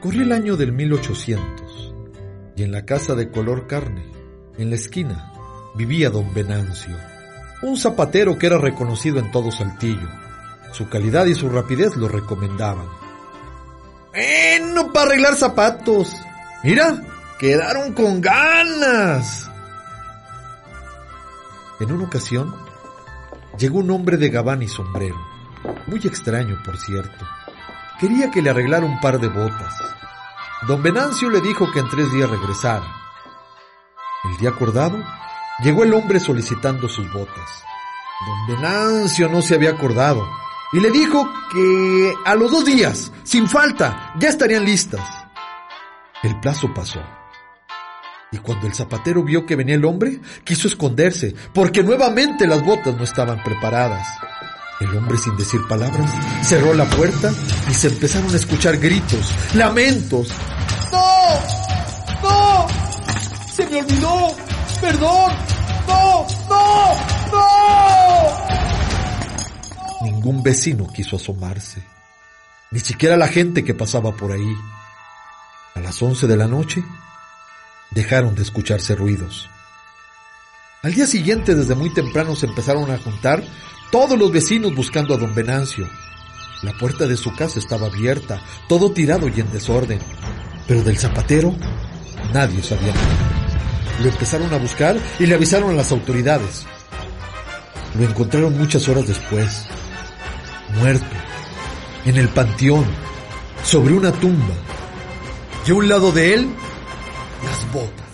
Corría el año del 1800 y en la casa de color carne, en la esquina, vivía don Venancio, un zapatero que era reconocido en todo Saltillo. Su calidad y su rapidez lo recomendaban. Bueno, para arreglar zapatos. Mira, quedaron con ganas. En una ocasión, llegó un hombre de gabán y sombrero, muy extraño por cierto. Quería que le arreglara un par de botas. Don Venancio le dijo que en tres días regresara. El día acordado, llegó el hombre solicitando sus botas. Don Venancio no se había acordado y le dijo que a los dos días, sin falta, ya estarían listas. El plazo pasó. Y cuando el zapatero vio que venía el hombre, quiso esconderse, porque nuevamente las botas no estaban preparadas. El hombre, sin decir palabras, cerró la puerta y se empezaron a escuchar gritos, lamentos. ¡No! ¡No! ¡Se me olvidó! ¡Perdón! ¡No! ¡No! ¡No! Ningún vecino quiso asomarse, ni siquiera la gente que pasaba por ahí. A las once de la noche, dejaron de escucharse ruidos. Al día siguiente, desde muy temprano, se empezaron a juntar todos los vecinos buscando a don Venancio. La puerta de su casa estaba abierta, todo tirado y en desorden. Pero del zapatero, nadie sabía nada. Lo empezaron a buscar y le avisaron a las autoridades. Lo encontraron muchas horas después, muerto, en el panteón, sobre una tumba. Y a un lado de él, las botas.